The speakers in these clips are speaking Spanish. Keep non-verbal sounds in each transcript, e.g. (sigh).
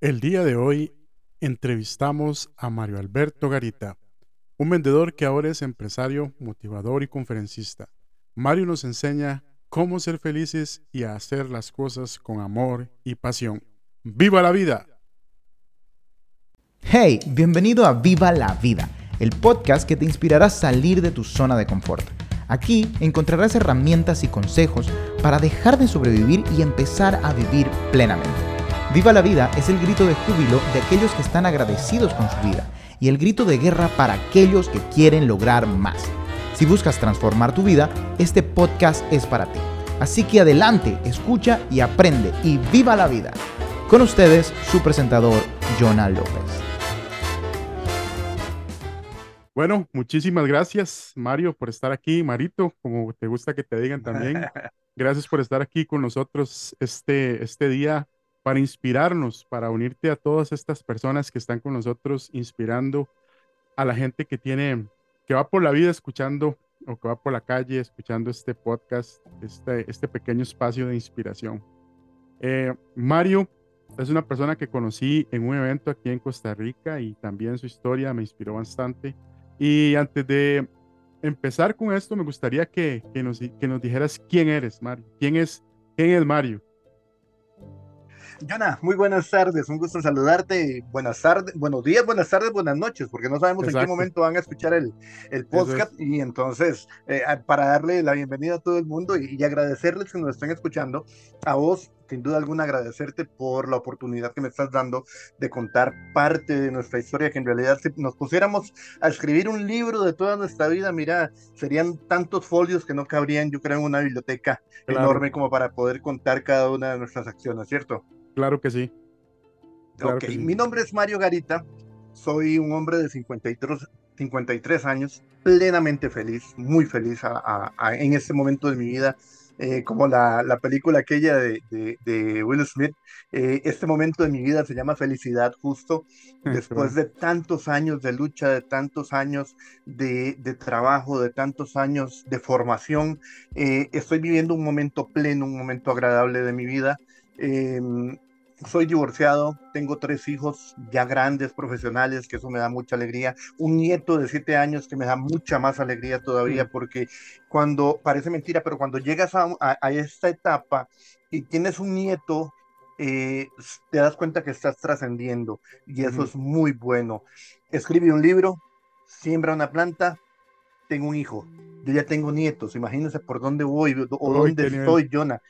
El día de hoy entrevistamos a Mario Alberto Garita, un vendedor que ahora es empresario, motivador y conferencista. Mario nos enseña cómo ser felices y a hacer las cosas con amor y pasión. ¡Viva la vida! Hey, bienvenido a Viva la Vida, el podcast que te inspirará a salir de tu zona de confort. Aquí encontrarás herramientas y consejos para dejar de sobrevivir y empezar a vivir plenamente. Viva la vida es el grito de júbilo de aquellos que están agradecidos con su vida y el grito de guerra para aquellos que quieren lograr más. Si buscas transformar tu vida, este podcast es para ti. Así que adelante, escucha y aprende y viva la vida. Con ustedes, su presentador, Jonah López. Bueno, muchísimas gracias, Mario, por estar aquí. Marito, como te gusta que te digan también. (laughs) Gracias por estar aquí con nosotros este, este día para inspirarnos, para unirte a todas estas personas que están con nosotros, inspirando a la gente que tiene, que va por la vida escuchando o que va por la calle escuchando este podcast, este, este pequeño espacio de inspiración. Eh, Mario es una persona que conocí en un evento aquí en Costa Rica y también su historia me inspiró bastante. Y antes de empezar con esto, me gustaría que, que, nos, dijeras quién eres, Mario. ¿Quién es, quién es Mario? Jonah, muy buenas tardes, un gusto saludarte. Buenas tardes, buenos días, buenas tardes, buenas noches, porque no sabemos en qué momento van a escuchar el, el podcast. Y entonces, eh, para darle la bienvenida a todo el mundo y, y, agradecerles que nos estén escuchando, a vos, sin duda alguna, agradecerte por la oportunidad que me estás dando de contar parte de nuestra historia, que en realidad, si nos pusiéramos a escribir un libro de toda nuestra vida, mira, serían tantos folios que no cabrían, yo creo, en una biblioteca claro. enorme como para poder contar cada una de nuestras acciones, ¿cierto? Claro que sí. Claro ok, que sí. mi nombre es Mario Garita, soy un hombre de 53, 53 años, plenamente feliz, muy feliz a, a, a, en este momento de mi vida. Eh, como la, la, película aquella de, de, de Will Smith, eh, este momento de mi vida se llama felicidad justo, después de tantos años de lucha, de tantos años de, de trabajo, de tantos años de formación, eh, estoy viviendo un momento pleno, un momento agradable de mi vida. Soy divorciado, tengo tres hijos ya grandes, profesionales, que eso me da mucha alegría. Un nieto de siete años que me da mucha más alegría todavía, mm. porque cuando, parece mentira, pero cuando llegas a, a, a esta etapa y tienes un nieto, eh, te das cuenta que estás trascendiendo y eso es muy bueno. Escribe un libro, siembra una planta, tengo un hijo. Yo ya tengo nietos, imagínense por dónde voy o dónde estoy, Jonah.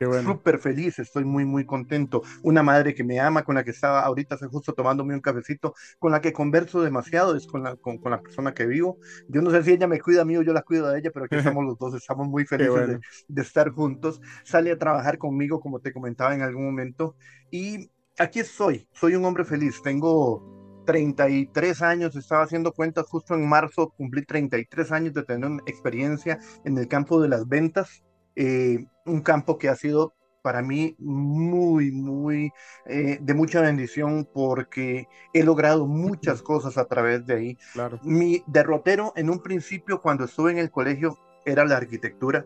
Bueno. Súper feliz, estoy muy, muy contento. Una madre que me ama, con la que estaba ahorita hace justo tomándome un cafecito, con la que converso demasiado, es con la, con, con, la persona que vivo. Yo no sé si ella me cuida a mí o yo la cuido a ella, pero aquí (laughs) estamos los dos, estamos muy felices bueno. de, de, estar juntos. Sale a trabajar conmigo, como te comentaba en algún momento, y aquí estoy, soy un hombre feliz, tengo 33 años, estaba haciendo cuentas justo en marzo, cumplí 33 años de tener experiencia en el campo de las ventas eh, un campo que ha sido para mí muy, muy eh, de mucha bendición porque he logrado muchas cosas a través de ahí. Claro. Mi derrotero en un principio cuando estuve en el colegio era la arquitectura,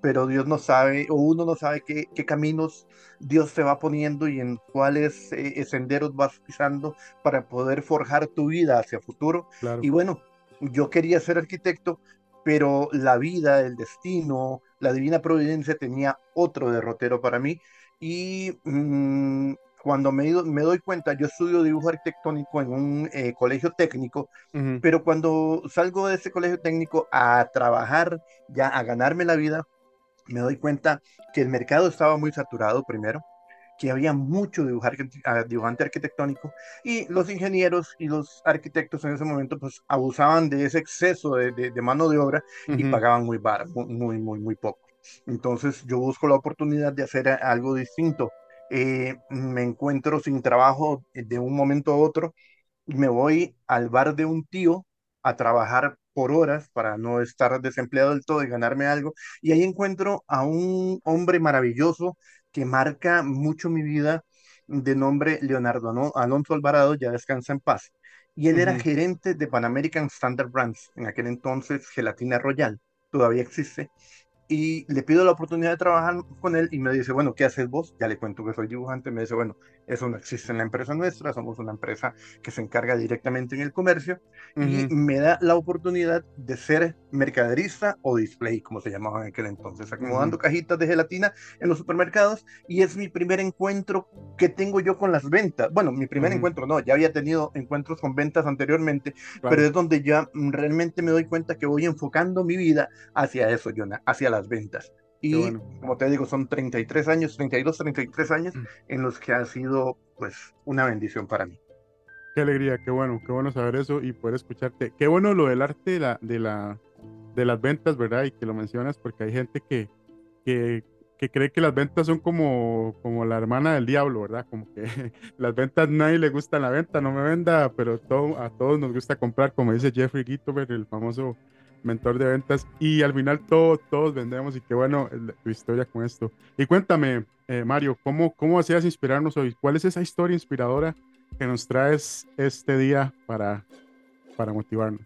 pero Dios no sabe o uno no sabe qué, qué caminos Dios te va poniendo y en cuáles eh, senderos vas pisando para poder forjar tu vida hacia futuro. Claro. Y bueno, yo quería ser arquitecto, pero la vida, el destino, la divina providencia tenía otro derrotero para mí y mmm, cuando me, me, doy cuenta, yo estudio dibujo arquitectónico en un eh, colegio técnico, uh -huh. pero cuando salgo de ese colegio técnico a trabajar, ya a ganarme la vida, me doy cuenta que el mercado estaba muy saturado primero, que había mucho dibujar, dibujante arquitectónico y los ingenieros y los arquitectos en ese momento pues abusaban de ese exceso de, de, de mano de obra uh -huh. y pagaban muy barato, muy, muy, muy poco. Entonces yo busco la oportunidad de hacer algo distinto. Eh, me encuentro sin trabajo de un momento a otro y me voy al bar de un tío a trabajar por horas para no estar desempleado del todo y ganarme algo. Y ahí encuentro a un hombre maravilloso que marca mucho mi vida, de nombre Leonardo Alonso Alvarado, ya descansa en paz. Y él uh -huh. era gerente de Pan American Standard Brands, en aquel entonces Gelatina Royal, todavía existe. y le pido la oportunidad de trabajar con él y me dice, bueno, ¿qué haces vos? Ya le cuento que soy dibujante, me dice, bueno, eso no existe en la empresa nuestra, somos una empresa que se encarga directamente en el comercio y me da la oportunidad de ser mercaderista o display, como se llamaba en aquel entonces, acomodando cajitas de gelatina en los supermercados y es mi primer encuentro que tengo yo con las ventas. Bueno, mi primer encuentro no, ya había tenido encuentros con ventas anteriormente, pero es donde ya realmente me doy cuenta que voy enfocando mi vida hacia eso, Jonah, hacia las ventas. Y como te digo, son 33 años, 32, 33 años mm. en los que ha sido pues una bendición para mí. Qué alegría, qué bueno, qué bueno saber eso y poder escucharte. Qué bueno lo del arte de, la, de, la, de las ventas, ¿verdad? Y que lo mencionas porque hay gente que, que, que cree que las ventas son como, como la hermana del diablo, ¿verdad? Como que (laughs) las ventas nadie le gusta la venta, no me venda, pero todo, a todos nos gusta comprar, como dice Jeffrey Gitover, el famoso mentor de ventas, y al final todos, todos vendemos y qué bueno tu historia con esto. Y cuéntame, eh, Mario, ¿cómo, ¿cómo hacías inspirarnos hoy? ¿Cuál es esa historia inspiradora que nos traes este día para, para motivarnos?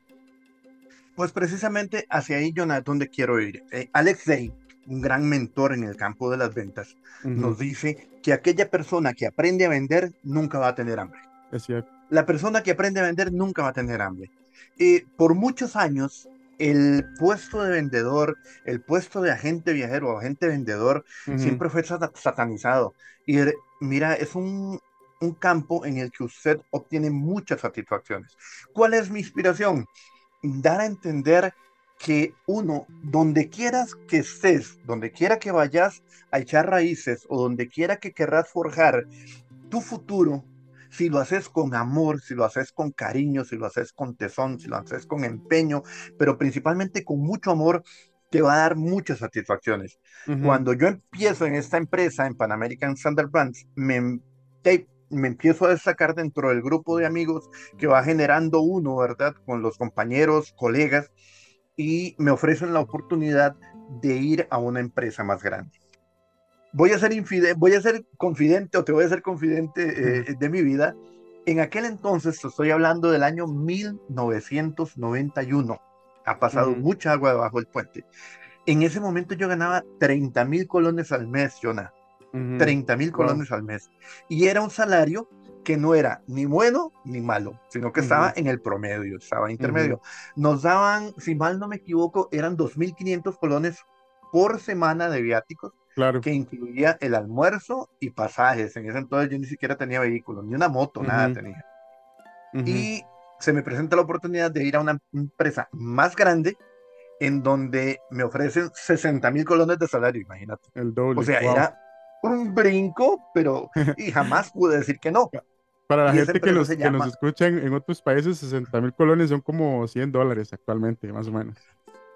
Pues precisamente hacia ahí, Jonathan, donde quiero ir. Eh, Alex Day, un gran mentor en el campo de las ventas, nos dice que aquella persona que aprende a vender nunca va a tener hambre. Es cierto. La persona que aprende a vender nunca va a tener hambre. Eh, por muchos años el puesto de vendedor, el puesto de agente viajero o agente vendedor, siempre fue satanizado. Y mira, es un, un campo en el que usted obtiene muchas satisfacciones. ¿Cuál es mi inspiración? Dar a entender que uno, donde quieras que estés, donde quiera que vayas a echar raíces o donde quiera que querrás forjar tu futuro, si lo haces con amor, si lo haces con cariño, si lo haces con tesón, si lo haces con empeño, pero principalmente con mucho amor, te va a dar muchas satisfacciones. Cuando yo empiezo en esta empresa, en Pan American Standard Brands, me, me empiezo a destacar dentro del grupo de amigos que va generando uno, ¿verdad? Con los compañeros, colegas, y me ofrecen la oportunidad de ir a una empresa más grande voy a ser voy a ser confidente o te voy a ser confidente eh, de mi vida. En aquel entonces, estoy hablando del año 1991. Ha pasado mucha agua debajo del puente. En ese momento yo ganaba 30 mil colones al mes, Jonah. 30 mil colones al mes. Y era un salario que no era ni bueno ni malo, sino que estaba en el promedio, estaba intermedio. Nos daban, si mal no me equivoco, eran 2.500 colones por semana de viáticos que incluía el almuerzo y pasajes. En ese entonces yo ni siquiera tenía vehículo, ni una moto, nada tenía. Y se me presenta la oportunidad de ir a una empresa más grande en donde me ofrecen 60 mil colones de salario, imagínate. El doble. O sea, era un brinco, pero (laughs) y jamás pude decir que no. Para la gente que nos, que nos escucha en, en otros países, 60 mil colones son como 100 dólares actualmente, más o menos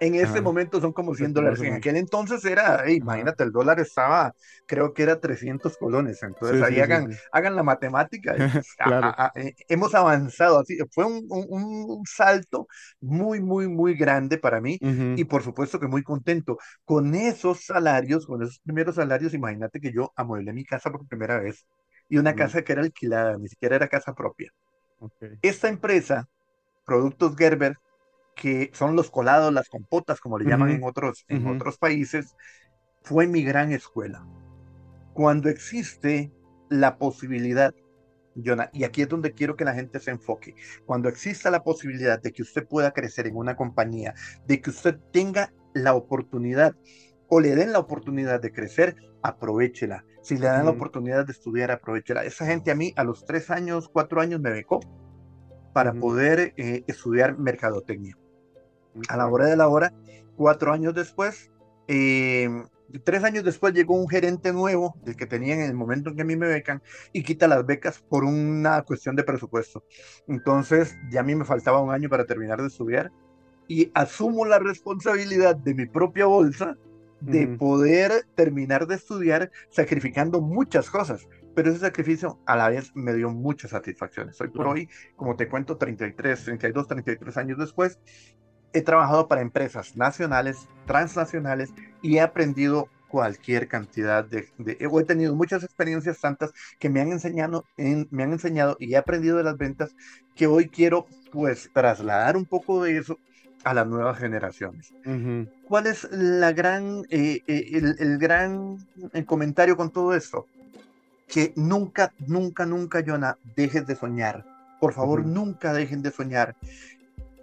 en este momento son como 100 dólares. En aquel entonces era, imagínate, el dólar estaba, creo que era 300 colones. Entonces ahí hagan, hagan la matemática. (laughs) Eh, hemos avanzado así. Fue un, un, salto muy, muy, muy grande para mí. Y por supuesto que muy contento. Con esos salarios, con esos primeros salarios, imagínate que yo amueblé mi casa por primera vez. Y una casa que era alquilada, ni siquiera era casa propia. Esta empresa, Productos Gerber, que son los colados, las compotas, como le llaman en, otros, en otros países, fue mi gran escuela. Cuando existe la posibilidad, Jonah, y aquí es donde quiero que la gente se enfoque, cuando exista la posibilidad de que usted pueda crecer en una compañía, de que usted tenga la oportunidad o le den la oportunidad de crecer, aprovechela. Si le dan la oportunidad de estudiar, aprovechela. Esa gente a mí a los tres años, cuatro años me becó para poder eh, estudiar mercadotecnia a la hora de la hora, cuatro años después, em, tres años después llegó un gerente nuevo, del que tenía en el momento en que a mí me becan, y quita las becas por una cuestión de presupuesto. Entonces, ya a mí me faltaba un año para terminar de estudiar y asumo la responsabilidad de mi propia bolsa de poder terminar de estudiar sacrificando muchas cosas, pero ese sacrificio a la vez me dio muchas satisfacciones. Hoy por hoy, como te cuento, 33, 32, 33 años después, he trabajado para empresas nacionales, transnacionales y he aprendido cualquier cantidad de, he tenido muchas experiencias tantas que me han enseñado me han enseñado y he aprendido de las ventas que hoy quiero pues trasladar un poco de eso a las nuevas generaciones. ¿Cuál es la gran, eh, eh, el, gran comentario con todo esto? Que nunca, nunca, nunca, Jonah, dejes de soñar. Por favor, nunca dejen de soñar.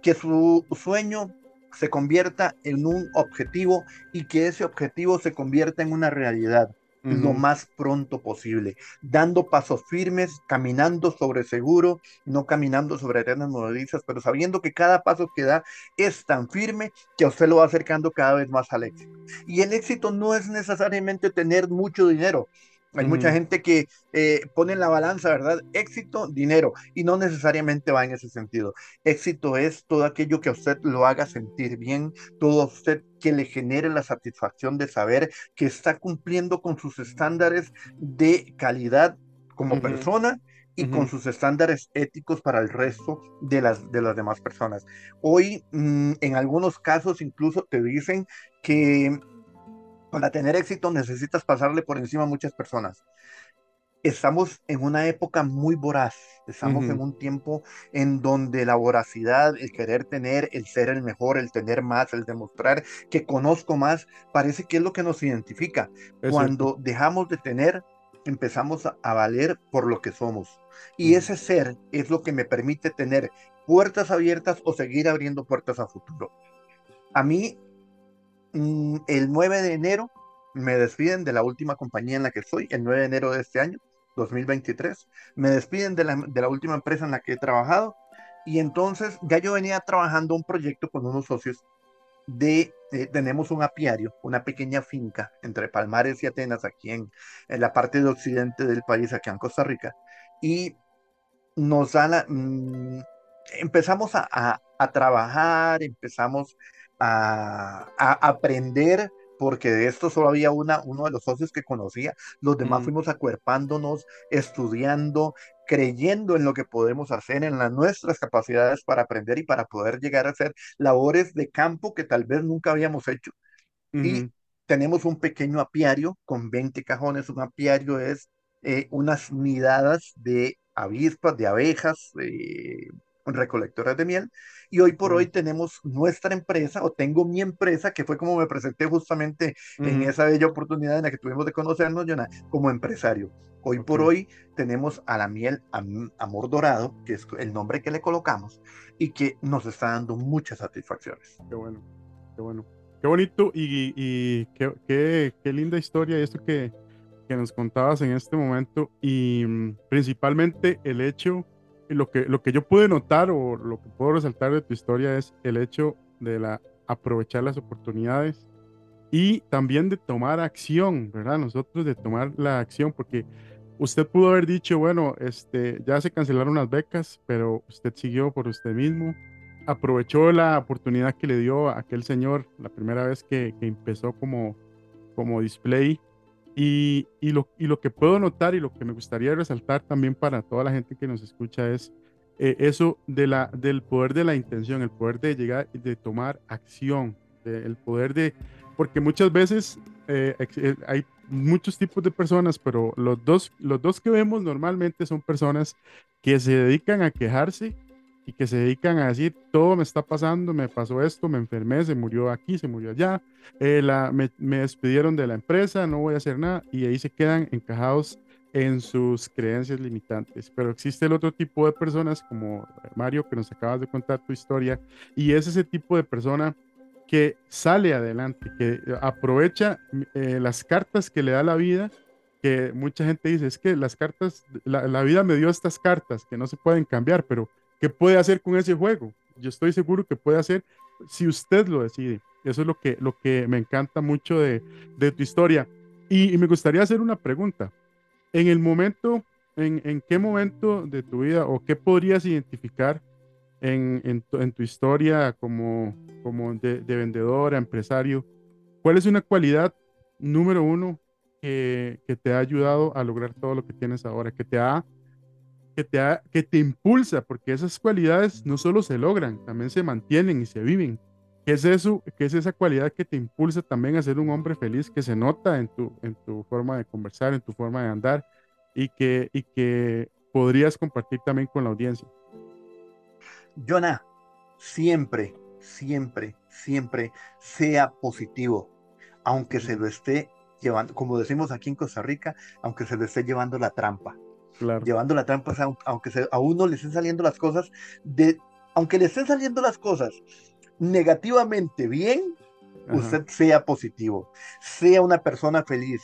Que su sueño se convierta en un objetivo y que ese objetivo se convierta en una realidad lo más pronto posible, dando pasos firmes, caminando sobre seguro, no caminando sobre arenas movedizas, pero sabiendo que cada paso que da es tan firme que a usted lo va acercando cada vez más al éxito. Y el éxito no es necesariamente tener mucho dinero, hay mucha gente que eh, pone en la balanza, ¿verdad? Éxito, dinero, y no necesariamente va en ese sentido. Éxito es todo aquello que a usted lo haga sentir bien, todo a usted que le genere la satisfacción de saber que está cumpliendo con sus estándares de calidad como persona y con sus estándares éticos para el resto de las, de las demás personas. Hoy, mm, en algunos casos, incluso te dicen que para tener éxito necesitas pasarle por encima a muchas personas. Estamos en una época muy voraz, estamos en un tiempo en donde la voracidad, el querer tener, el ser el mejor, el tener más, el demostrar que conozco más, parece que es lo que nos identifica. Cuando dejamos de tener, empezamos a, a, valer por lo que somos. Y ese ser es lo que me permite tener puertas abiertas o seguir abriendo puertas a futuro. A mí el 9 de enero me despiden de la última compañía en la que estoy, el 9 de enero de este año, 2023. Me despiden de la, última empresa en la que he trabajado y entonces ya yo venía trabajando un proyecto con unos socios de, eh, tenemos un apiario, una pequeña finca entre Palmares y Atenas, aquí en, la parte de occidente del país, aquí en Costa Rica, y nos da la, mm, empezamos a, a, trabajar, empezamos a, aprender porque de esto solo había una, uno de los socios que conocía. Los demás fuimos acuerpándonos, estudiando, creyendo en lo que podemos hacer, en las nuestras capacidades para aprender y para poder llegar a hacer labores de campo que tal vez nunca habíamos hecho. Y tenemos un pequeño apiario con 20 cajones. Un apiario es eh, unas nidadas de avispas, de abejas, eh, recolectoras de miel. Y hoy por hoy tenemos nuestra empresa, o tengo mi empresa, que fue como me presenté justamente en esa bella oportunidad en la que tuvimos de conocernos, Jonah, como empresario. Hoy por hoy tenemos a la miel Amor Dorado, que es el nombre que le colocamos, y que nos está dando muchas satisfacciones. Qué bueno, qué bueno. Qué bonito y, y qué, qué, qué, linda historia esto que, que nos contabas en este momento y mm, principalmente el hecho lo que, lo que yo pude notar o lo que puedo resaltar de tu historia es el hecho de la, aprovechar las oportunidades y también de tomar acción, ¿verdad? Nosotros de tomar la acción, porque usted pudo haber dicho, bueno, este, ya se cancelaron las becas, pero usted siguió por usted mismo, aprovechó la oportunidad que le dio a aquel señor la primera vez que, que empezó como, como display y, y, lo, y lo que puedo notar y lo que me gustaría resaltar también para toda la gente que nos escucha es eh, eso de la, del poder de la intención, el poder de llegar, de tomar acción, el poder de, porque muchas veces eh, eh, hay muchos tipos de personas, pero los dos, los dos que vemos normalmente son personas que se dedican a quejarse y que se dedican a decir, todo me está pasando, me pasó esto, me enfermé, se murió aquí, se murió allá, eh, la, me, me, despidieron de la empresa, no voy a hacer nada, y ahí se quedan encajados en sus creencias limitantes. Pero existe el otro tipo de personas, como Mario, que nos acabas de contar tu historia, y es ese tipo de persona que sale adelante, que aprovecha eh, las cartas que le da la vida, que mucha gente dice, es que las cartas, la, la vida me dio estas cartas que no se pueden cambiar, pero ¿Qué puede hacer con ese juego? Yo estoy seguro que puede hacer si usted lo decide. Eso es lo que, lo que me encanta mucho de, de tu historia. Y, me gustaría hacer una pregunta. En el momento, en, en, qué momento de tu vida o qué podrías identificar en, en, tu, en tu, historia como, como de, de, empresario? ¿Cuál es una cualidad número uno que, que te ha ayudado a lograr todo lo que tienes ahora? Que te ha que te, que te impulsa, porque esas cualidades no solo se logran, también se mantienen y se viven. ¿Qué es eso? ¿Qué es esa cualidad que te impulsa también a ser un hombre feliz, que se nota en tu, en tu forma de conversar, en tu forma de andar y que, y que podrías compartir también con la audiencia? Jonah, siempre, siempre, siempre sea positivo, aunque se lo esté llevando, como decimos aquí en Costa Rica, aunque se lo esté llevando la trampa. Llevando la trampa, aunque a uno le estén saliendo las cosas, de, aunque le estén saliendo las cosas negativamente bien, usted sea positivo, sea una persona feliz,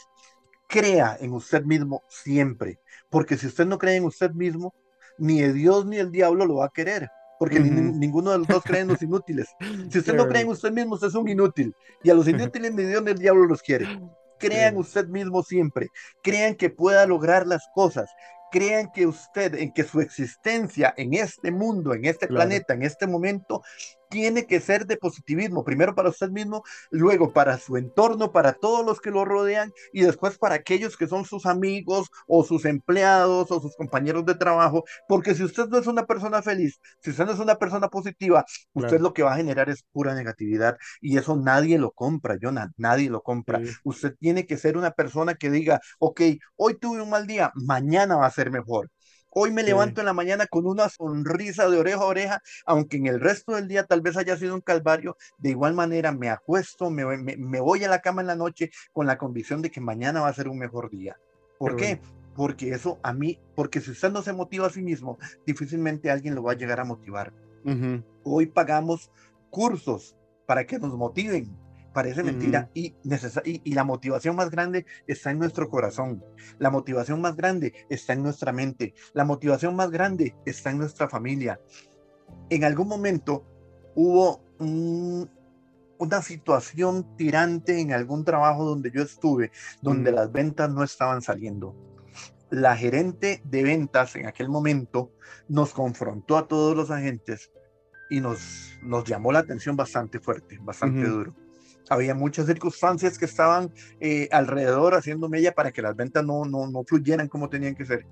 crea en usted mismo siempre, porque si usted no cree en usted mismo, ni el Dios ni el diablo lo va a querer, porque ninguno de los dos creen en los (laughs) inútiles. Si usted no cree en usted mismo, usted es un inútil, y a los inútiles ni Dios ni el diablo los quiere. Crean usted mismo siempre, crean que pueda lograr las cosas, crean que usted, en que su existencia en este mundo, en este planeta, en este momento, tiene que ser de positivismo, primero para usted mismo, luego para su entorno, para todos los que lo rodean y después para aquellos que son sus amigos o sus empleados o sus compañeros de trabajo, porque si usted no es una persona feliz, si usted no es una persona positiva, usted lo que va a generar es pura negatividad y eso nadie lo compra, Jonah, nadie lo compra. Usted tiene que ser una persona que diga, ok, hoy tuve un mal día, mañana va a ser mejor. Hoy me levanto en la mañana con una sonrisa de oreja a oreja, aunque en el resto del día tal vez haya sido un calvario. De igual manera me acuesto, me, voy a la cama en la noche con la convicción de que mañana va a ser un mejor día. ¿Por qué? Porque eso a mí, porque si usted no se motiva a sí mismo, difícilmente alguien lo va a llegar a motivar. Hoy pagamos cursos para que nos motiven, parece mentira y, y, la motivación más grande está en nuestro corazón, la motivación más grande está en nuestra mente, la motivación más grande está en nuestra familia. En algún momento hubo una situación tirante en algún trabajo donde yo estuve, donde las ventas no estaban saliendo. La gerente de ventas en aquel momento nos confrontó a todos los agentes y nos, nos llamó la atención bastante fuerte, bastante duro había muchas circunstancias que estaban eh, alrededor haciendo mella para que las ventas no, no, no fluyeran como tenían que ser.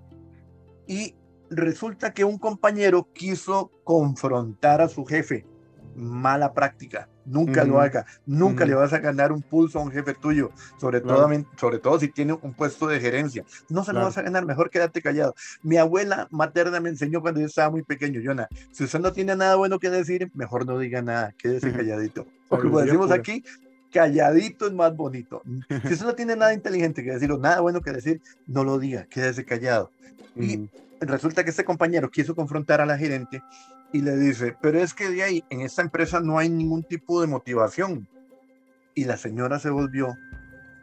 Y resulta que un compañero quiso confrontar a su jefe. Mala práctica. Nunca lo haga. Nunca le vas a ganar un pulso a un jefe tuyo, sobre, todo, sobre todo si tiene un puesto de gerencia. No se lo vas a ganar, mejor quédate callado. Mi abuela materna me enseñó cuando yo estaba muy pequeño, Yona, si usted no tiene nada bueno que decir, mejor no diga nada, quédese calladito. como decimos aquí, calladito es más bonito. Si (laughs) usted no tiene nada inteligente que decir o nada bueno que decir, no lo diga, quédese callado. Y resulta que este compañero quiso confrontar a la gerente y le dice, pero es que de ahí en esta empresa no hay ningún tipo de motivación. Y la señora se volvió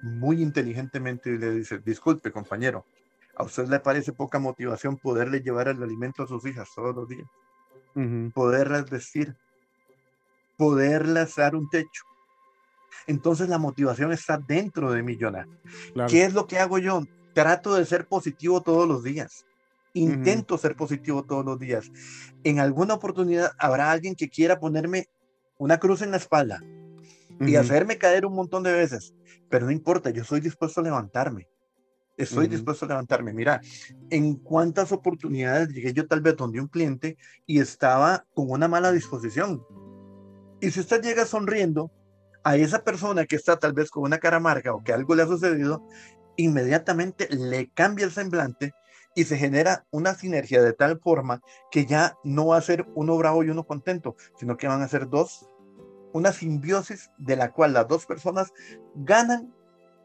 muy inteligentemente y le dice, disculpe compañero, ¿a usted le parece poca motivación poderle llevar el alimento a sus hijas todos los días? Poderlas vestir, poderlas dar un techo, entonces la motivación está dentro de mí, Jonah. ¿Qué es lo que hago yo? Trato de ser positivo todos los días. Intento ser positivo todos los días. En alguna oportunidad habrá alguien que quiera ponerme una cruz en la espalda y hacerme caer un montón de veces, pero no importa, yo soy dispuesto a levantarme. Estoy dispuesto a levantarme. Mira, en cuántas oportunidades llegué yo tal vez donde un cliente y estaba con una mala disposición. Y si usted llega sonriendo, a esa persona que está tal vez con una cara amarga o que algo le ha sucedido, inmediatamente le cambia el semblante y se genera una sinergia de tal forma que ya no va a ser uno bravo y uno contento, sino que van a ser dos, una simbiosis de la cual las dos personas ganan,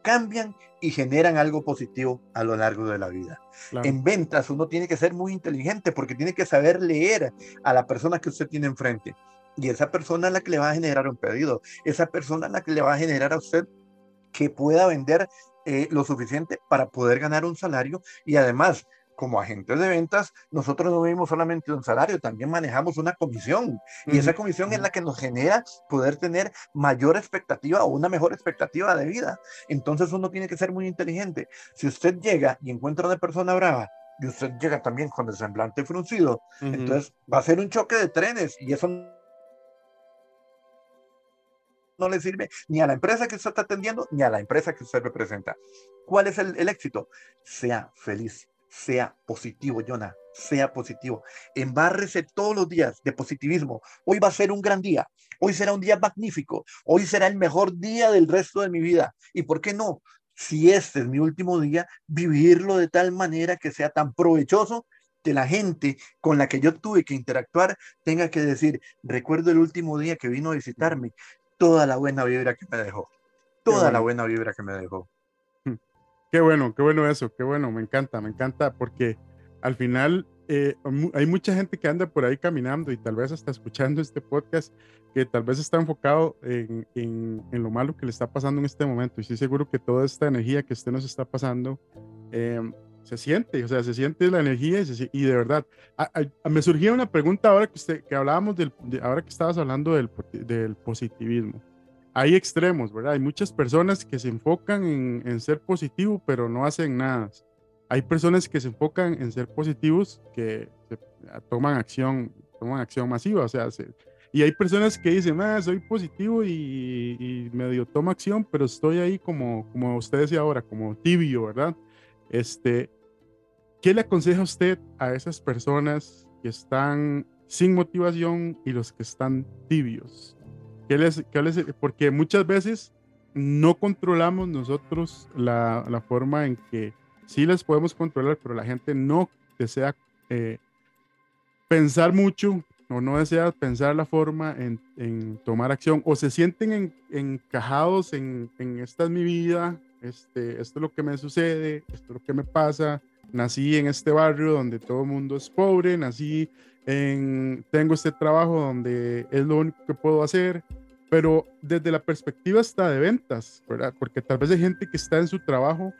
cambian y generan algo positivo a lo largo de la vida. En ventas uno tiene que ser muy inteligente porque tiene que saber leer a la persona que usted tiene enfrente y esa persona es la que le va a generar un pedido, esa persona es la que le va a generar a usted que pueda vender eh, lo suficiente para poder ganar un salario y además como agentes de ventas, nosotros no vivimos solamente un salario, también manejamos una comisión. Y esa comisión es la que nos genera poder tener mayor expectativa o una mejor expectativa de vida. Entonces uno tiene que ser muy inteligente. Si usted llega y encuentra una persona brava y usted llega también con el semblante fruncido, entonces va a ser un choque de trenes y eso no le sirve ni a la empresa que usted está atendiendo ni a la empresa que usted representa. ¿Cuál es el, éxito? Sea feliz, sea positivo, Jonah, sea positivo. Embárrese todos los días de positivismo. Hoy va a ser un gran día. Hoy será un día magnífico. Hoy será el mejor día del resto de mi vida. ¿Y por qué no? Si este es mi último día, vivirlo de tal manera que sea tan provechoso que la gente con la que yo tuve que interactuar tenga que decir, recuerdo el último día que vino a visitarme, toda la buena vibra que me dejó, toda la buena vibra que me dejó. Qué bueno, qué bueno eso, qué bueno, me encanta, me encanta porque al final eh, hay mucha gente que anda por ahí caminando y tal vez hasta escuchando este podcast que tal vez está enfocado en, en, lo malo que le está pasando en este momento. Y estoy seguro que toda esta energía que usted nos está pasando eh, se siente, o sea, se siente la energía y, de verdad. me surgía una pregunta ahora que, usted, que hablábamos del, ahora que estabas hablando del, del positivismo hay extremos, ¿verdad? Hay muchas personas que se enfocan en, en, ser positivo, pero no hacen nada hay personas que se enfocan en ser positivos, que toman acción, toman acción masiva, o sea, y hay personas que dicen, ah, soy positivo y, medio tomo acción, pero estoy ahí como, como usted decía ahora, como tibio, ¿verdad? Este, ¿qué le aconseja usted a esas personas que están sin motivación y los que están tibios? ¿Qué les, qué les, porque muchas veces no controlamos nosotros la, la forma en que sí las podemos controlar, pero la gente no desea eh, pensar mucho o no desea pensar la forma en, tomar acción o se sienten encajados en, esta es mi vida, este, esto es lo que me sucede, esto es lo que me pasa, nací en este barrio donde todo el mundo es pobre, nací en, tengo este trabajo donde es lo único que puedo hacer, pero desde la perspectiva hasta de ventas, ¿verdad? Porque tal vez hay gente que está en su trabajo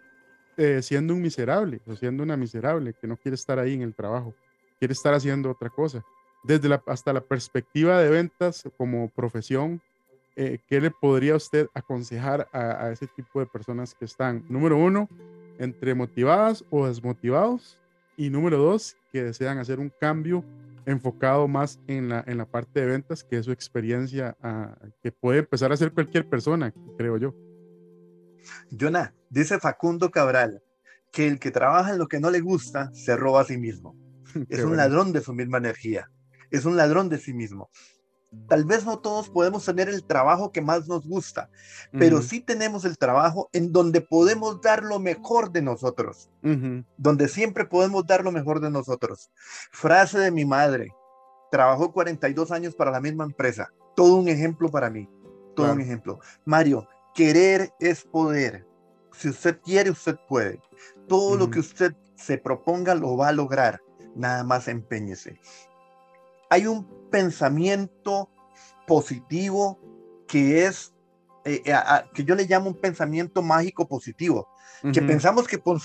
eh, siendo un miserable o siendo una miserable que no quiere estar ahí en el trabajo, quiere estar haciendo otra cosa. Desde la, hasta la perspectiva de ventas como profesión, eh, ¿qué le podría usted aconsejar a, ese tipo de personas que están, número uno, entre motivadas o desmotivados? Y número dos, que desean hacer un cambio enfocado más en la, en la parte de ventas, que es su experiencia ah, que puede empezar a hacer cualquier persona, creo yo. Jonah, dice Facundo Cabral que el que trabaja en lo que no le gusta se roba a sí mismo. (laughs) es un ladrón de su misma energía. Es un ladrón de sí mismo. Tal vez no todos podemos tener el trabajo que más nos gusta, pero sí tenemos el trabajo en donde podemos dar lo mejor de nosotros, donde siempre podemos dar lo mejor de nosotros. Frase de mi madre, trabajó 42 años para la misma empresa, todo un ejemplo para mí, todo un ejemplo. Mario, Querer es poder. Si usted quiere, usted puede. Todo lo que usted se proponga lo va a lograr. Nada más empeñese. Hay un pensamiento positivo que es, eh, eh, que yo le llamo un pensamiento mágico positivo. Que pensamos que por,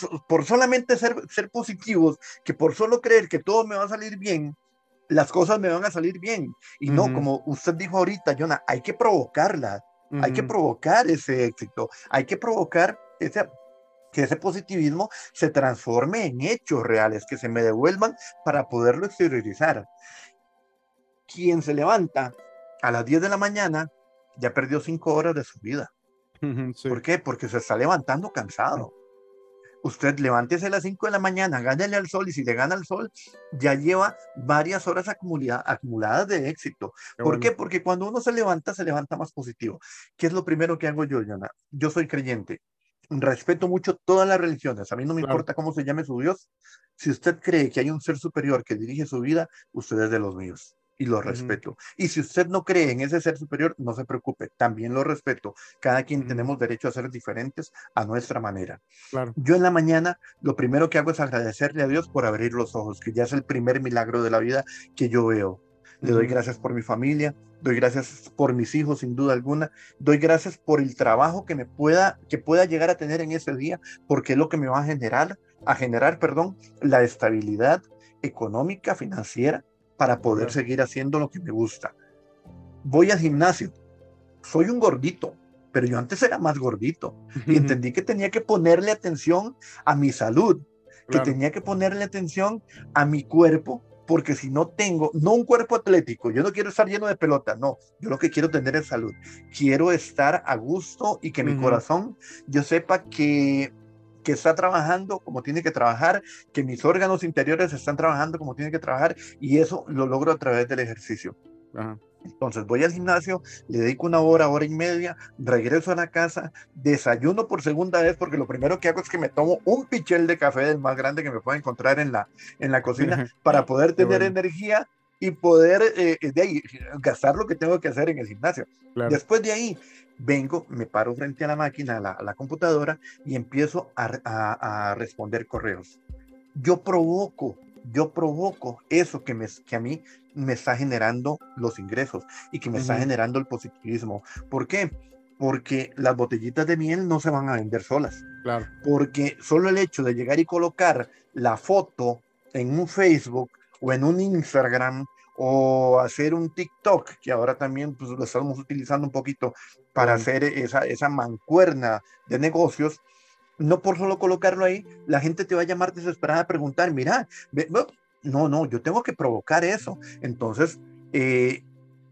solamente ser, ser positivos, que por solo creer que todo me va a salir bien, las cosas me van a salir bien. Y no, como usted dijo ahorita, Jonah, hay que provocarla. Hay que provocar ese éxito, hay que provocar ese, que ese positivismo se transforme en hechos reales, que se me devuelvan para poderlo exteriorizar. Quien se levanta a las 10 de la mañana ya perdió 5 horas de su vida. ¿Por qué? Porque se está levantando cansado usted levántese a las 5 de la mañana, gánele al sol y si le gana al sol, ya lleva varias horas acumuladas de éxito. ¿Por qué? Porque cuando uno se levanta, se levanta más positivo. ¿Qué es lo primero que hago yo, Yana? Yo soy creyente. Respeto mucho todas las religiones. A mí no me importa cómo se llame su Dios. Si usted cree que hay un ser superior que dirige su vida, usted es de los míos y lo respeto. Y si usted no cree en ese ser superior, no se preocupe, también lo respeto. Cada quien tenemos derecho a ser diferentes a nuestra manera. Claro. Yo en la mañana lo primero que hago es agradecerle a Dios por abrir los ojos, que ya es el primer milagro de la vida que yo veo. Le doy gracias por mi familia, doy gracias por mis hijos sin duda alguna, doy gracias por el trabajo que me pueda que pueda llegar a tener en ese día, porque es lo que me va a generar a generar, perdón, la estabilidad económica, financiera para poder seguir haciendo lo que me gusta. Voy al gimnasio, soy un gordito, pero yo antes era más gordito y entendí que tenía que ponerle atención a mi salud, que tenía que ponerle atención a mi cuerpo, porque si no tengo, no un cuerpo atlético, yo no quiero estar lleno de pelota, no, yo lo que quiero tener es salud. Quiero estar a gusto y que mi corazón, yo sepa que que está trabajando como tiene que trabajar, que mis órganos interiores están trabajando como tienen que trabajar y eso lo logro a través del ejercicio. Entonces voy al gimnasio, le dedico una hora, hora y media, regreso a la casa, desayuno por segunda vez porque lo primero que hago es que me tomo un pichel de café del más grande que me pueda encontrar en la, en la cocina para poder tener energía y poder eh, de ahí, gastar lo que tengo que hacer en el gimnasio. Después de ahí, vengo, me paro frente a la máquina, a la, computadora y empiezo a, a responder correos. Yo provoco yo provoco eso que, me, que a mí me está generando los ingresos y que me está generando el positivismo. ¿Por qué? Porque las botellitas de miel no se van a vender solas. Claro. Porque solo el hecho de llegar y colocar la foto en un Facebook o en un Instagram o hacer un TikTok, que ahora también pues, lo estamos utilizando un poquito para hacer esa, esa mancuerna de negocios, no por solo colocarlo ahí, la gente te va a llamar desesperada a preguntar, mira, no, no, yo tengo que provocar eso. Entonces, eh,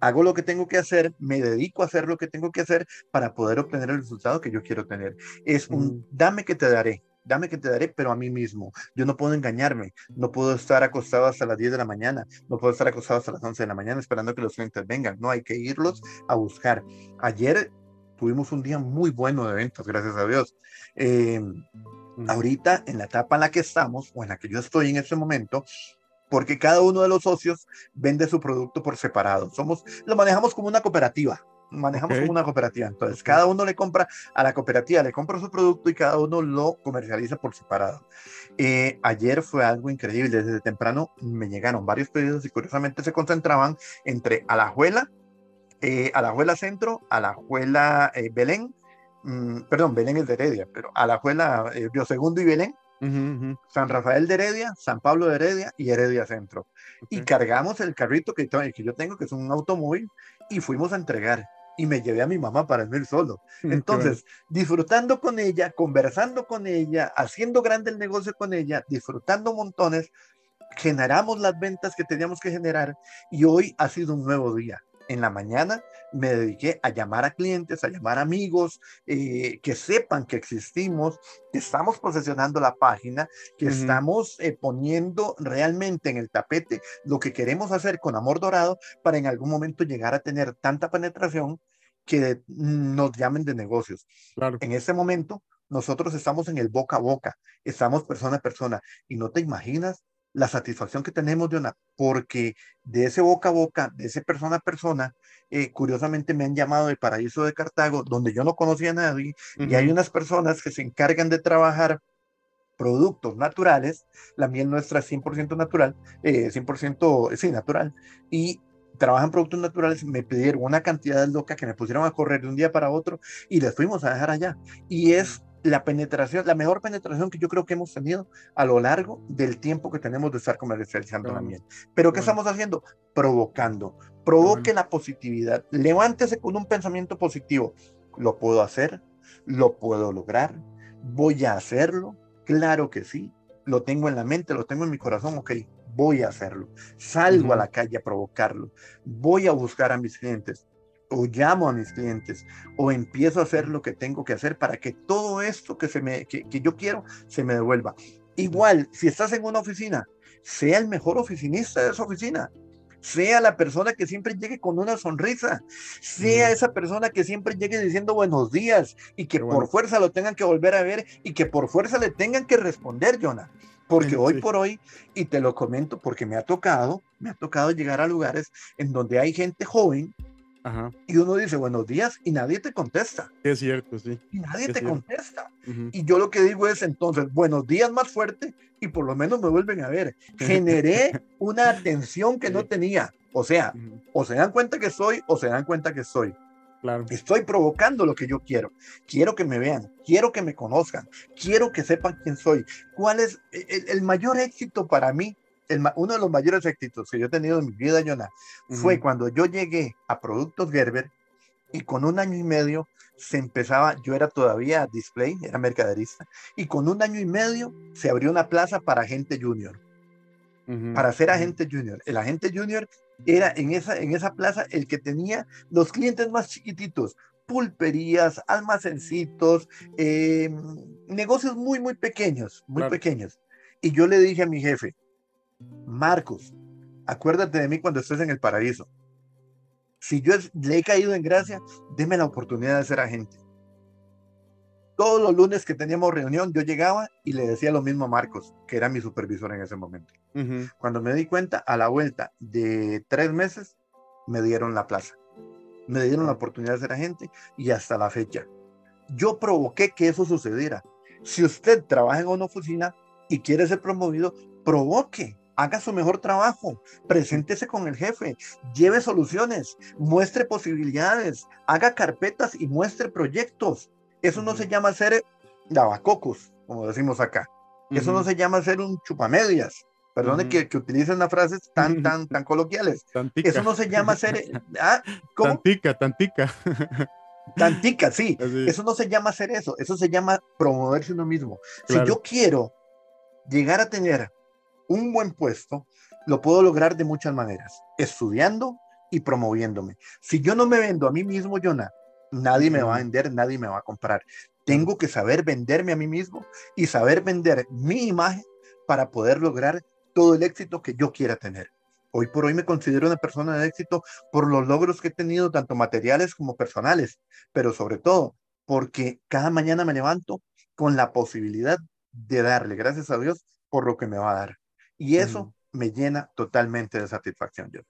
hago lo que tengo que hacer, me dedico a hacer lo que tengo que hacer para poder obtener el resultado que yo quiero tener. Es un, dame que te daré, dame que te daré, pero a mí mismo. Yo no puedo engañarme, no puedo estar acostado hasta las 10 de la mañana, no puedo estar acostado hasta las 11 de la mañana esperando que los clientes vengan, no, hay que irlos a buscar. Ayer tuvimos un día muy bueno de ventas, gracias a Dios. Eh, ahorita, en la etapa en la que estamos, o en la que yo estoy en este momento, porque cada uno de los socios vende su producto por separado. Somos, lo manejamos como una cooperativa. Manejamos como una cooperativa. Entonces, cada uno le compra a la cooperativa, le compra su producto y cada uno lo comercializa por separado. Eh, ayer fue algo increíble. Desde temprano me llegaron varios pedidos y curiosamente se concentraban entre Alajuela, eh, Alajuela Centro, Alajuela eh, Belén, mm, perdón, Belén es de Heredia, pero Alajuela eh, Biosegundo y Belén, San Rafael de Heredia, San Pablo de Heredia y Heredia Centro. Y cargamos el carrito que, que yo tengo, que es un automóvil, y fuimos a entregar y me llevé a mi mamá para el solo. Entonces, disfrutando con ella, conversando con ella, haciendo grande el negocio con ella, disfrutando montones, generamos las ventas que teníamos que generar y hoy ha sido un nuevo día. En la mañana me dediqué a llamar a clientes, a llamar amigos, eh, que sepan que existimos, que estamos posesionando la página, que estamos eh, poniendo realmente en el tapete lo que queremos hacer con Amor Dorado para en algún momento llegar a tener tanta penetración que nos llamen de negocios. En este momento, nosotros estamos en el boca a boca, estamos persona a persona y no te imaginas la satisfacción que tenemos, de una, porque de ese boca a boca, de ese persona a persona, eh, curiosamente me han llamado de Paraíso de Cartago, donde yo no conocía a nadie, y hay unas personas que se encargan de trabajar productos naturales, la miel nuestra es 100% natural, eh, 100% sí, natural, y trabajan productos naturales, me pidieron una cantidad de loca que me pusieron a correr de un día para otro y les fuimos a dejar allá. Y es la penetración, la mejor penetración que yo creo que hemos tenido a lo largo del tiempo que tenemos de estar comercializando la miel. Pero ¿qué estamos haciendo? Provocando. Provoque la positividad. Levántese con un pensamiento positivo. Lo puedo hacer, lo puedo lograr, voy a hacerlo. Claro que sí. Lo tengo en la mente, lo tengo en mi corazón, ok, voy a hacerlo. Salgo a la calle a provocarlo. Voy a buscar a mis clientes o llamo a mis clientes o empiezo a hacer lo que tengo que hacer para que todo esto que, se me, que, yo quiero se me devuelva. Igual, si estás en una oficina, sea el mejor oficinista de esa oficina. Sea la persona que siempre llegue con una sonrisa. Sea esa persona que siempre llegue diciendo buenos días y que por fuerza lo tengan que volver a ver y que por fuerza le tengan que responder, Jonah. Porque hoy por hoy, y te lo comento porque me ha tocado, me ha tocado llegar a lugares en donde hay gente joven y uno dice buenos días y nadie te contesta. Es cierto, sí. Y nadie te contesta. Y yo lo que digo es entonces, buenos días más fuerte y por lo menos me vuelven a ver. Generé (laughs) una atención que no tenía. O sea, o se dan cuenta que soy o se dan cuenta que soy. Claro. Estoy provocando lo que yo quiero. Quiero que me vean, quiero que me conozcan, quiero que sepan quién soy. ¿Cuál es el mayor éxito para mí uno de los mayores éxitos que yo he tenido en mi vida, Jonah, fue cuando yo llegué a Productos Gerber y con un año y medio se empezaba, yo era todavía display, era mercaderista, y con un año y medio se abrió una plaza para agente junior. Para ser agente junior. El agente junior era en esa, en esa plaza el que tenía los clientes más chiquititos, pulperías, almacencitos, em, negocios muy, muy pequeños, muy pequeños. Y yo le dije a mi jefe, Marcos, acuérdate de mí cuando estés en el paraíso. Si yo le he caído en gracia, deme la oportunidad de ser agente. Todos los lunes que teníamos reunión, yo llegaba y le decía lo mismo a Marcos, que era mi supervisor en ese momento. Cuando me di cuenta, a la vuelta de tres meses, me dieron la plaza. Me dieron la oportunidad de ser agente y hasta la fecha. Yo provoqué que eso sucediera. Si usted trabaja en una oficina y quiere ser promovido, provoque haga su mejor trabajo, preséntese con el jefe, lleve soluciones, muestre posibilidades, haga carpetas y muestre proyectos. Eso no se llama ser lavacocos, como decimos acá. Eso no se llama ser un chupamedias. Perdone que, que, utilicen las frases tan, tan, tan coloquiales. Eso no se llama ser... ¿ah? Tantica, tantica. Tantica, sí. (laughs) Eso no se llama hacer eso. Eso se llama promoverse uno mismo. Si yo quiero llegar a tener un buen puesto lo puedo lograr de muchas maneras, estudiando y promoviéndome. Si yo no me vendo a mí mismo, Jonah, nadie me va a vender, nadie me va a comprar. Tengo que saber venderme a mí mismo y saber vender mi imagen para poder lograr todo el éxito que yo quiera tener. Hoy por hoy me considero una persona de éxito por los logros que he tenido, tanto materiales como personales, pero sobre todo porque cada mañana me levanto con la posibilidad de darle gracias a Dios por lo que me va a dar. Y eso me llena totalmente de satisfacción, yo.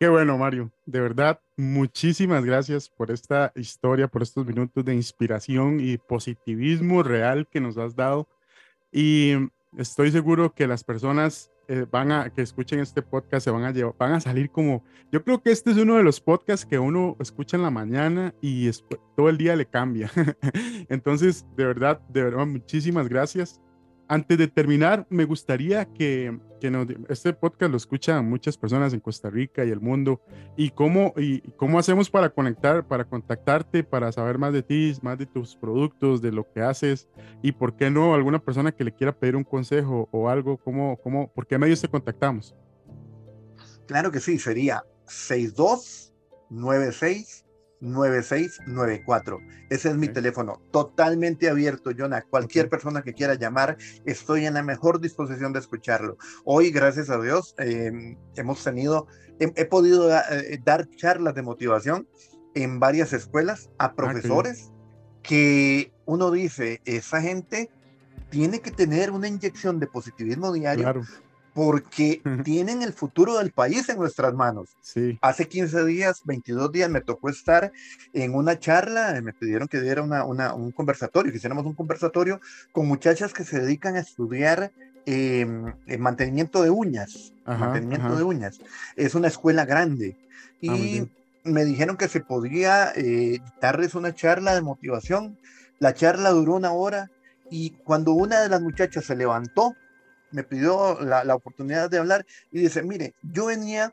Qué bueno, Mario. De verdad, muchísimas gracias por esta historia, por estos minutos de inspiración y positivismo real que nos has dado. Y estoy seguro que las personas eh, van a que escuchen este podcast se van a llevar, van a salir como yo creo que este es uno de los podcasts que uno escucha en la mañana y todo el día le cambia. (laughs) Entonces, de verdad, de verdad, muchísimas gracias. Antes de terminar, me gustaría que, este podcast lo escuchan muchas personas en Costa Rica y el mundo. ¿Y cómo, y cómo hacemos para conectar, para contactarte, para saber más de ti, más de tus productos, de lo que haces? Y por qué no, alguna persona que le quiera pedir un consejo o algo, ¿cómo, cómo, ¿por qué medios te contactamos? Claro que sí, sería 6296 9694. Ese es mi teléfono, totalmente abierto, Jonah. Cualquier persona que quiera llamar, estoy en la mejor disposición de escucharlo. Hoy, gracias a Dios, em, hemos tenido, he, podido eh, dar charlas de motivación en varias escuelas a ah, profesores que uno dice, esa gente tiene que tener una inyección de positivismo diario claro porque tienen el futuro del país en nuestras manos. Sí. Hace 15 días, 22 días, me tocó estar en una charla, me pidieron que diera una, un conversatorio, que hiciéramos un conversatorio con muchachas que se dedican a estudiar em, el mantenimiento de uñas. mantenimiento de uñas. Es una escuela grande. Ah, y me dijeron que se podría eh, darles una charla de motivación. La charla duró una hora y cuando una de las muchachas se levantó, me pidió la, la, oportunidad de hablar y dice, mire, yo venía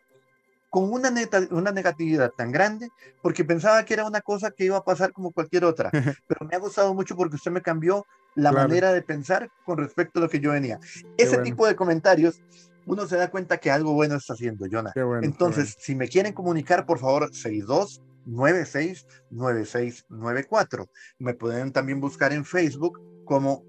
con una, neta, una negatividad tan grande porque pensaba que era una cosa que iba a pasar como cualquier otra, (laughs) pero me ha gustado mucho porque usted me cambió la manera de pensar con respecto a lo que yo venía. Ese tipo de comentarios, uno se da cuenta que algo bueno está haciendo, Jonah. Entonces, si me quieren comunicar, por favor, 62 96 9694. Me pueden también buscar en Facebook como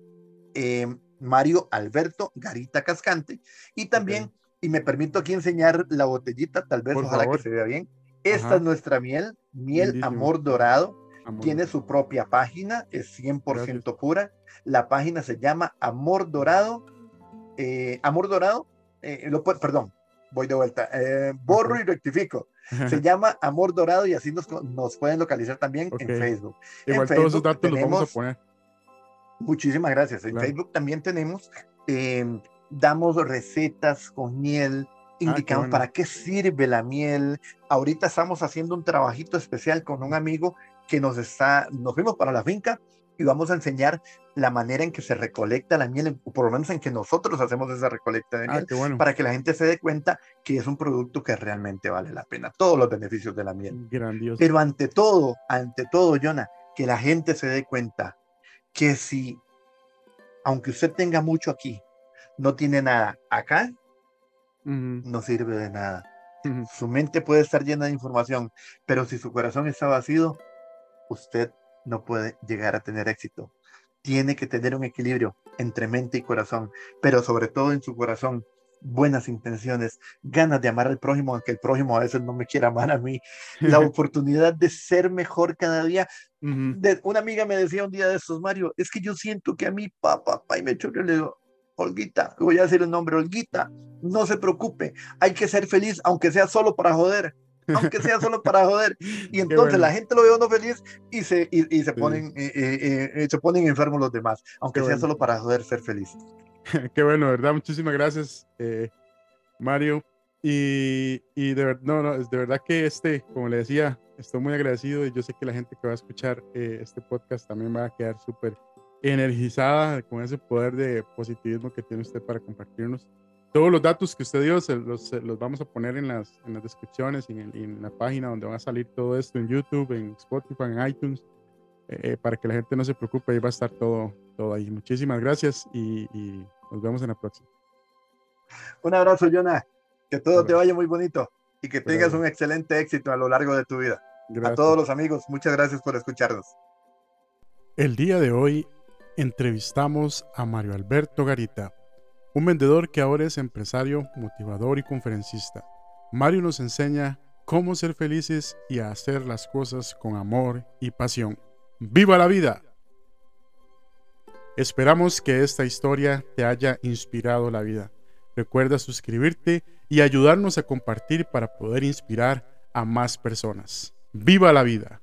eh, Mario Alberto Garita Cascante. Y también, y me permito aquí enseñar la botellita, tal vez, ojalá que se vea bien. Esta es nuestra miel, miel Amor Dorado. Tiene su propia página, es 100% pura. La página se llama Amor Dorado. Eh, Amor Dorado, eh, lo, perdón, voy de vuelta. Eh, borro y rectifico. Se (laughs) llama Amor Dorado y así nos, nos pueden localizar también en Facebook. Igual todos esos datos los vamos a poner. Muchísimas gracias. En Facebook también tenemos, em, damos recetas con miel, ah, indicamos para qué sirve la miel. Ahorita estamos haciendo un trabajito especial con un amigo que nos está, nos fuimos para la finca y vamos a enseñar la manera en que se recolecta la miel, o por lo menos en que nosotros hacemos esa recolecta de ah, miel, para que la gente se dé cuenta que es un producto que realmente vale la pena, todos los beneficios de la miel. Grandioso. Pero ante todo, ante todo, Jonah, que la gente se dé cuenta que si, aunque usted tenga mucho aquí, no tiene nada acá, no sirve de nada. Su mente puede estar llena de información, pero si su corazón está vacío, usted no puede llegar a tener éxito. Tiene que tener un equilibrio entre mente y corazón, pero sobre todo en su corazón. Buenas intenciones, ganas de amar al prójimo, aunque el prójimo a veces no me quiera amar a mí, la (laughs) oportunidad de ser mejor cada día. de, una amiga me decía un día de estos, Mario, es que yo siento que a mí, papá, papá, y me choque, le digo, Olguita, voy a decir el nombre, Olguita, no se preocupe, hay que ser feliz, aunque sea solo para joder aunque sea solo para joder. (laughs) Y entonces la gente lo ve uno feliz y se, y, se, ponen, se ponen enfermos los demás, aunque sea solo para joder ser feliz. (laughs) Qué bueno, ¿verdad? Muchísimas gracias, eh, Mario. Y, y de, no, no, de verdad que este, como le decía, estoy muy agradecido y yo sé que la gente que va a escuchar eh, este podcast también va a quedar súper energizada con ese poder de positivismo que tiene usted para compartirnos. Todos los datos que usted dio los, los, vamos a poner en las, en las descripciones y en, la página donde va a salir todo esto en YouTube, en Spotify, en iTunes, eh, para que la gente no se preocupe, ahí va a estar todo, todo ahí. Muchísimas gracias y, y nos vemos en la próxima. Un abrazo, Jonah. Que todo te vaya muy bonito y que tengas un excelente éxito a lo largo de tu vida. A todos los amigos, muchas gracias por escucharnos. El día de hoy entrevistamos a Mario Alberto Garita, un vendedor que ahora es empresario, motivador y conferencista. Mario nos enseña cómo ser felices y a hacer las cosas con amor y pasión. ¡Viva la vida! Esperamos que esta historia te haya inspirado la vida. Recuerda suscribirte y ayudarnos a compartir para poder inspirar a más personas. ¡Viva la vida!